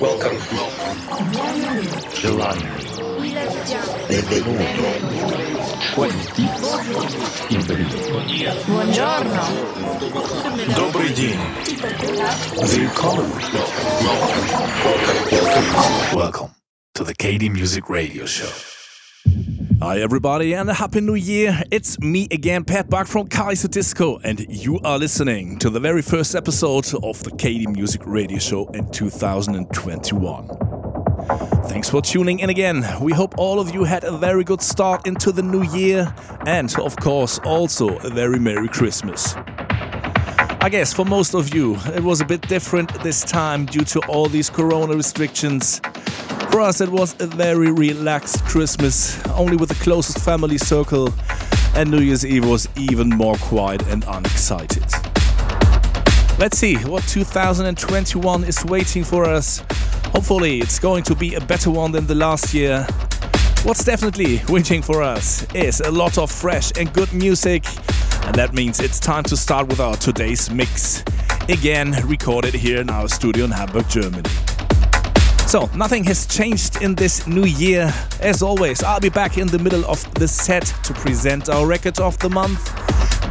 Welcome. July. Benvenuto. 20. Benvenuto. Buongiorno. Добрый день. Willkommen. Welcome to the KD Music Radio Show. Hi, everybody, and a happy new year. It's me again, Pat Buck from Kaiserdisco, and you are listening to the very first episode of the KD Music Radio Show in 2021. Thanks for tuning in again. We hope all of you had a very good start into the new year, and of course, also a very Merry Christmas. I guess for most of you, it was a bit different this time due to all these corona restrictions. For us, it was a very relaxed Christmas, only with the closest family circle, and New Year's Eve was even more quiet and unexcited. Let's see what 2021 is waiting for us. Hopefully, it's going to be a better one than the last year. What's definitely waiting for us is a lot of fresh and good music, and that means it's time to start with our today's mix. Again, recorded here in our studio in Hamburg, Germany. So, nothing has changed in this new year. As always, I'll be back in the middle of the set to present our record of the month.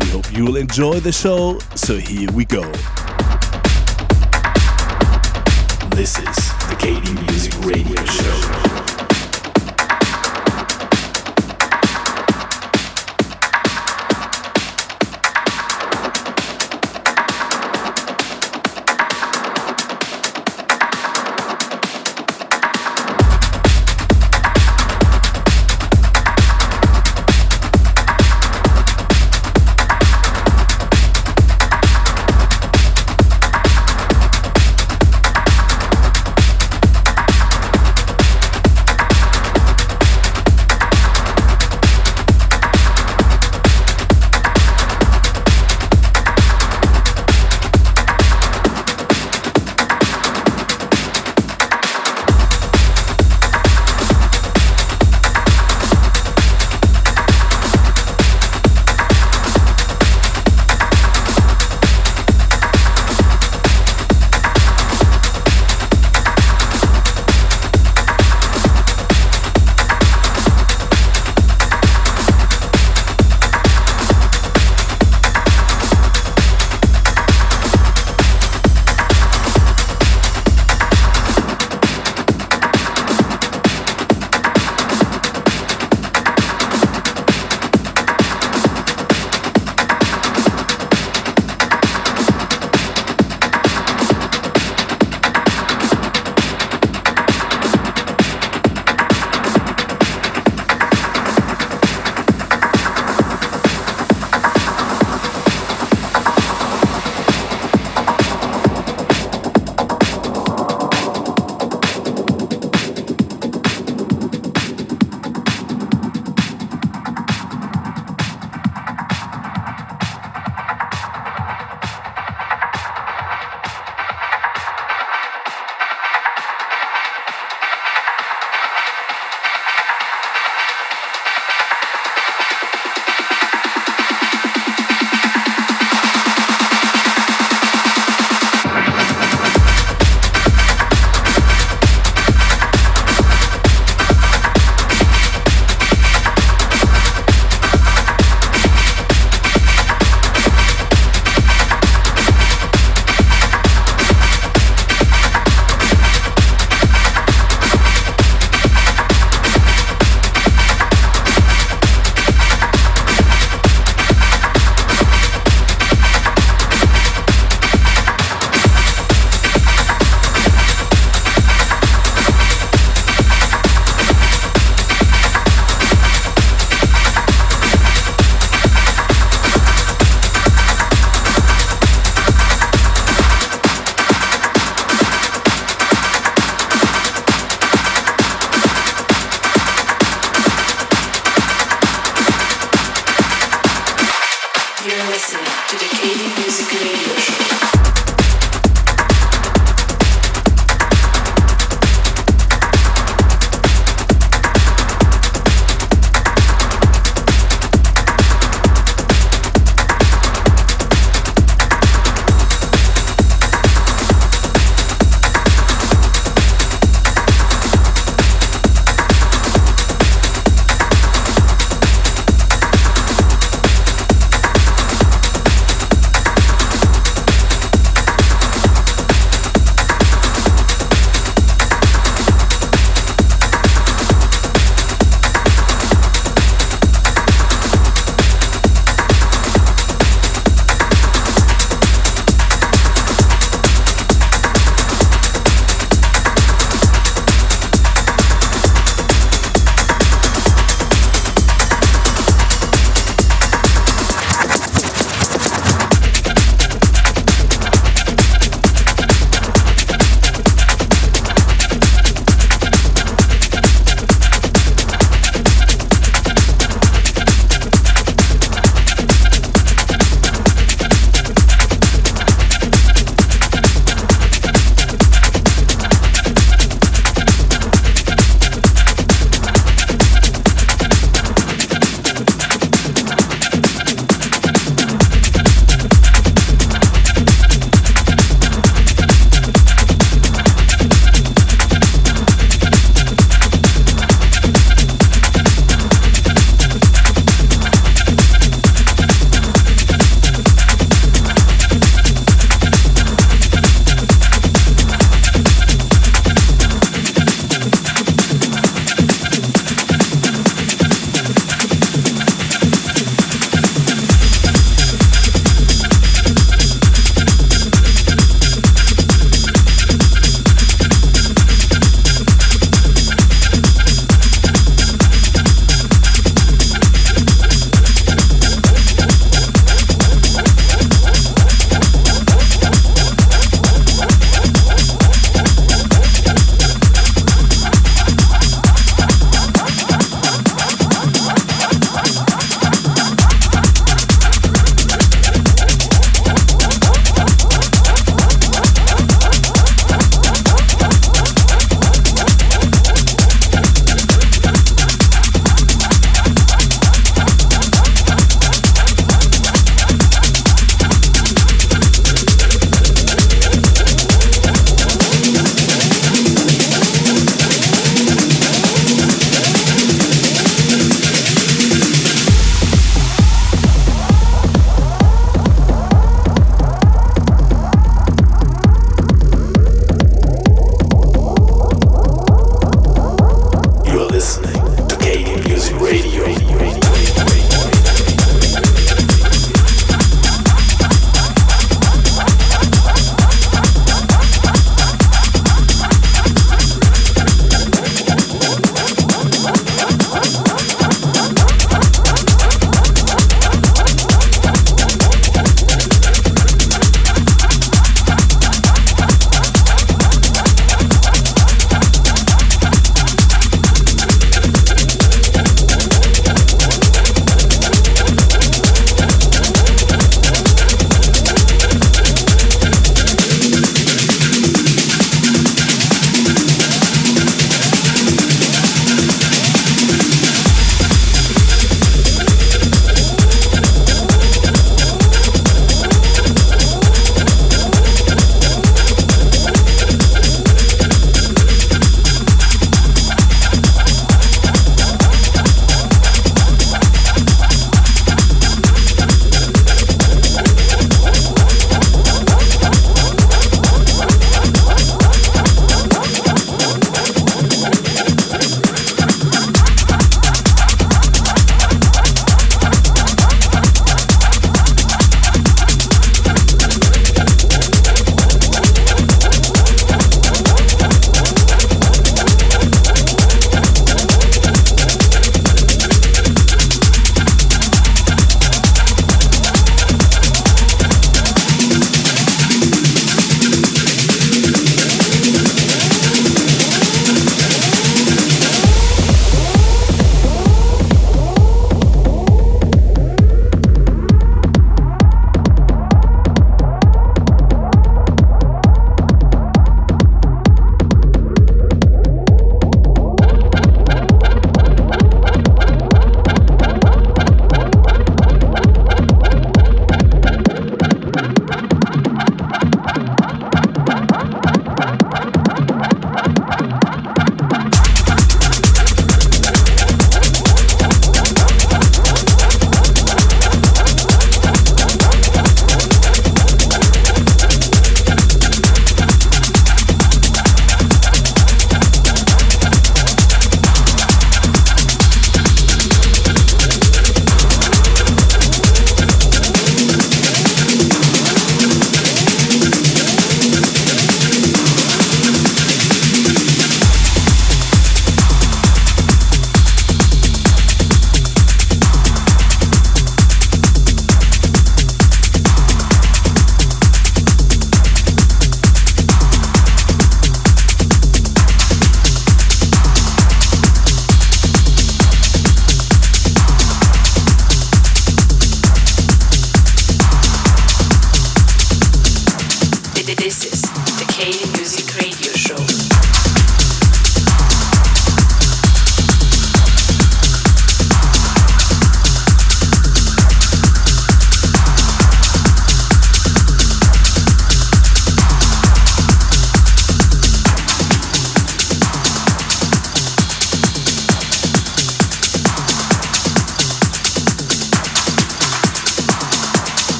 We hope you'll enjoy the show, so here we go. This is the KD Music Radio Show.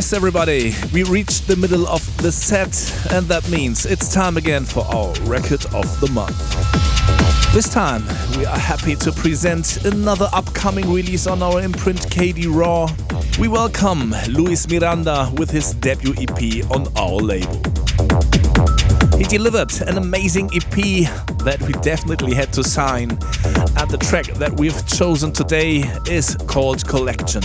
Yes, everybody, we reached the middle of the set, and that means it's time again for our record of the month. This time, we are happy to present another upcoming release on our imprint KD Raw. We welcome Luis Miranda with his debut EP on our label. He delivered an amazing EP that we definitely had to sign, and the track that we've chosen today is called Collection.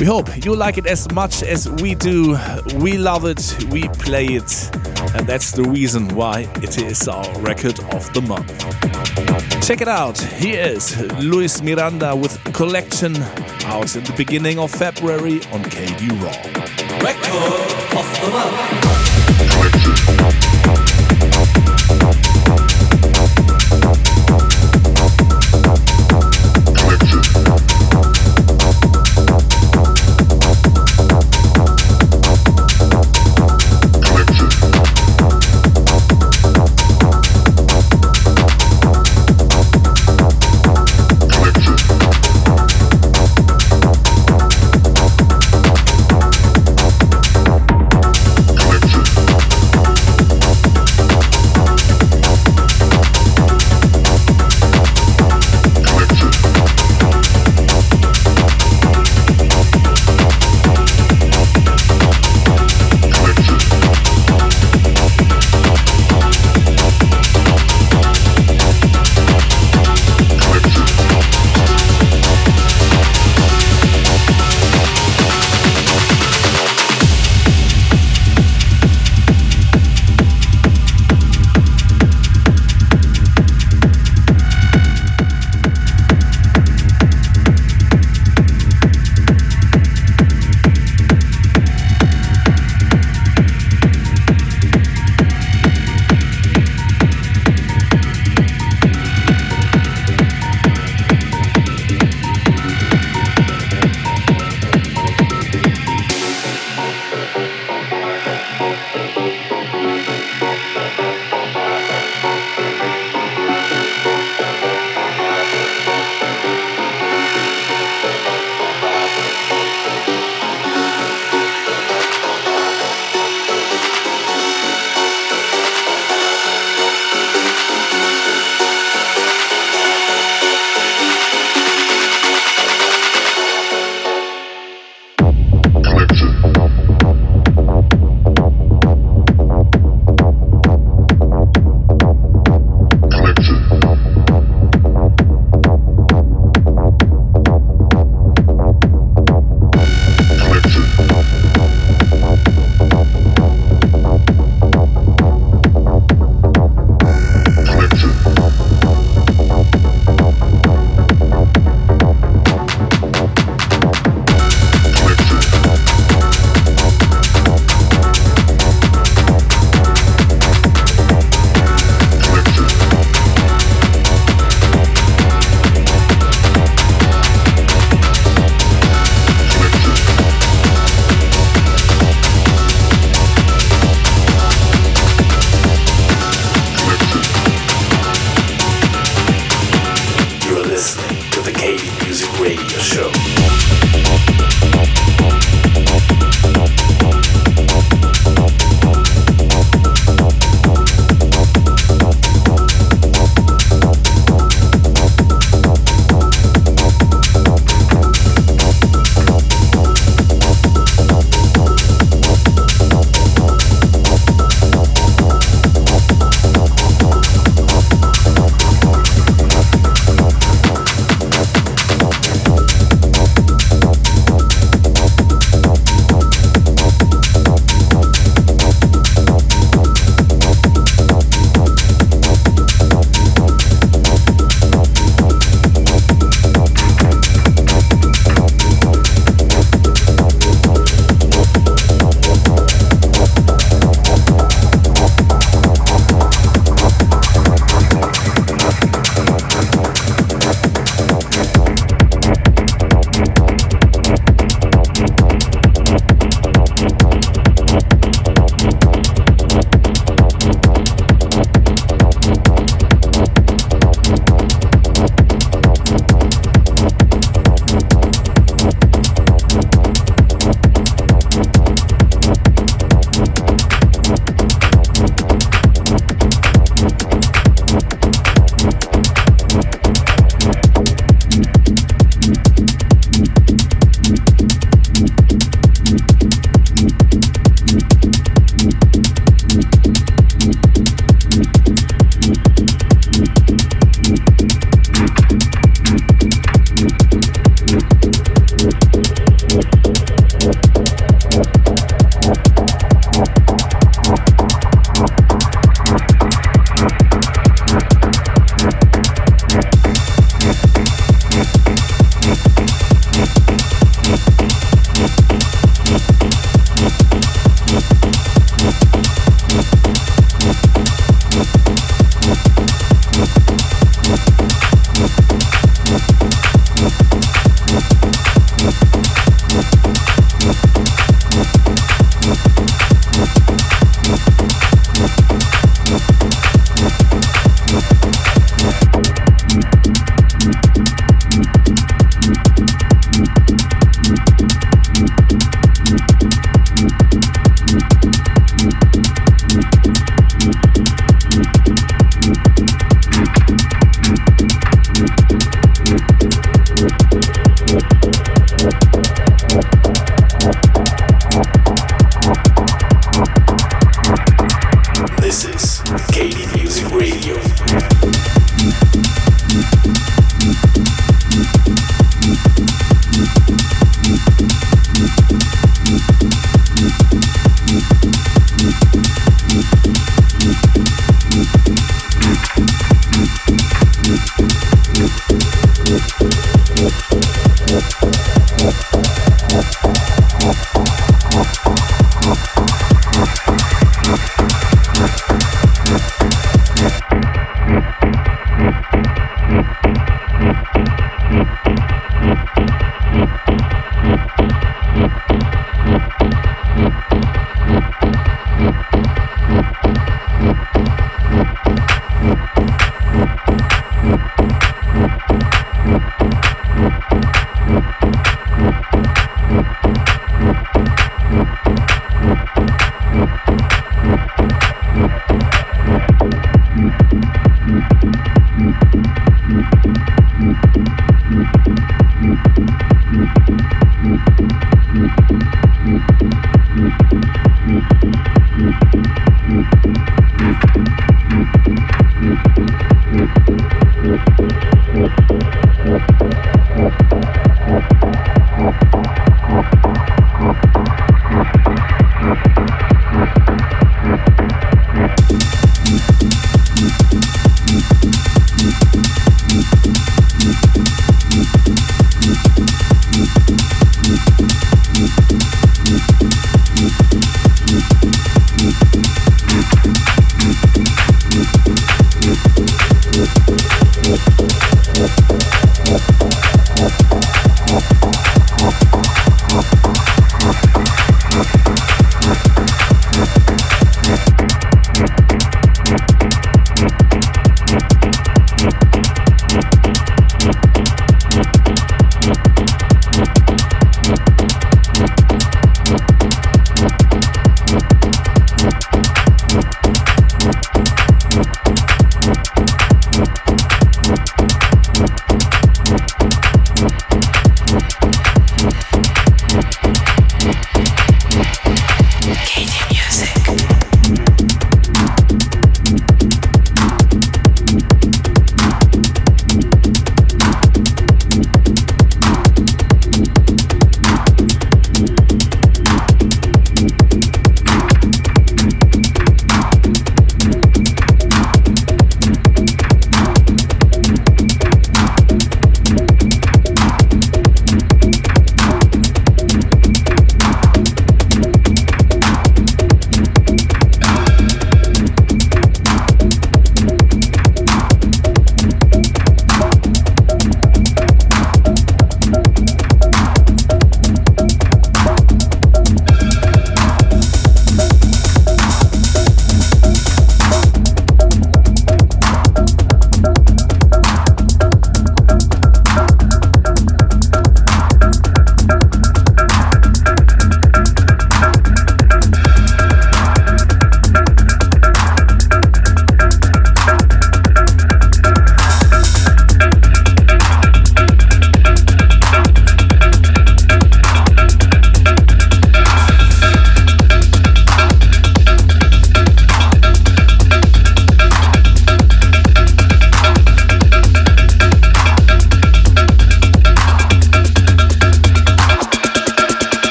We hope you like it as much as we do. We love it, we play it, and that's the reason why it is our record of the month. Check it out. Here is Luis Miranda with Collection out at the beginning of February on KD Raw. Record of the month.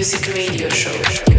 Music Radio Show.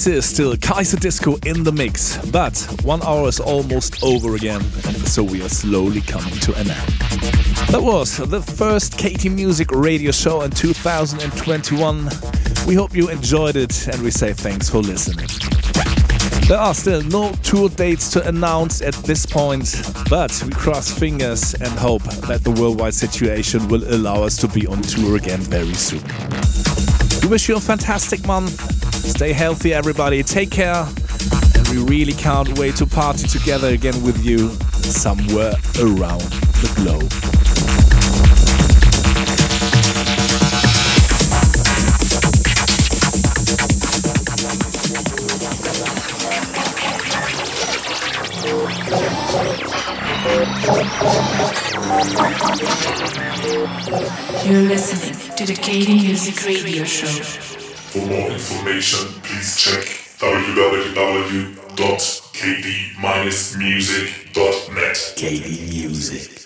This is still Kaiserdisco in the mix, but one hour is almost over again, and so we are slowly coming to an end. That was the first KD Music radio show in 2021. We hope you enjoyed it and we say thanks for listening. There are still no tour dates to announce at this point, but we cross fingers and hope that the worldwide situation will allow us to be on tour again very soon. We wish you a fantastic month. Stay healthy, everybody. Take care. And we really can't wait to party together again with you somewhere around the globe. You're listening to the KD Music Radio Show. For more information, please check www.kd-music.net. KD Music.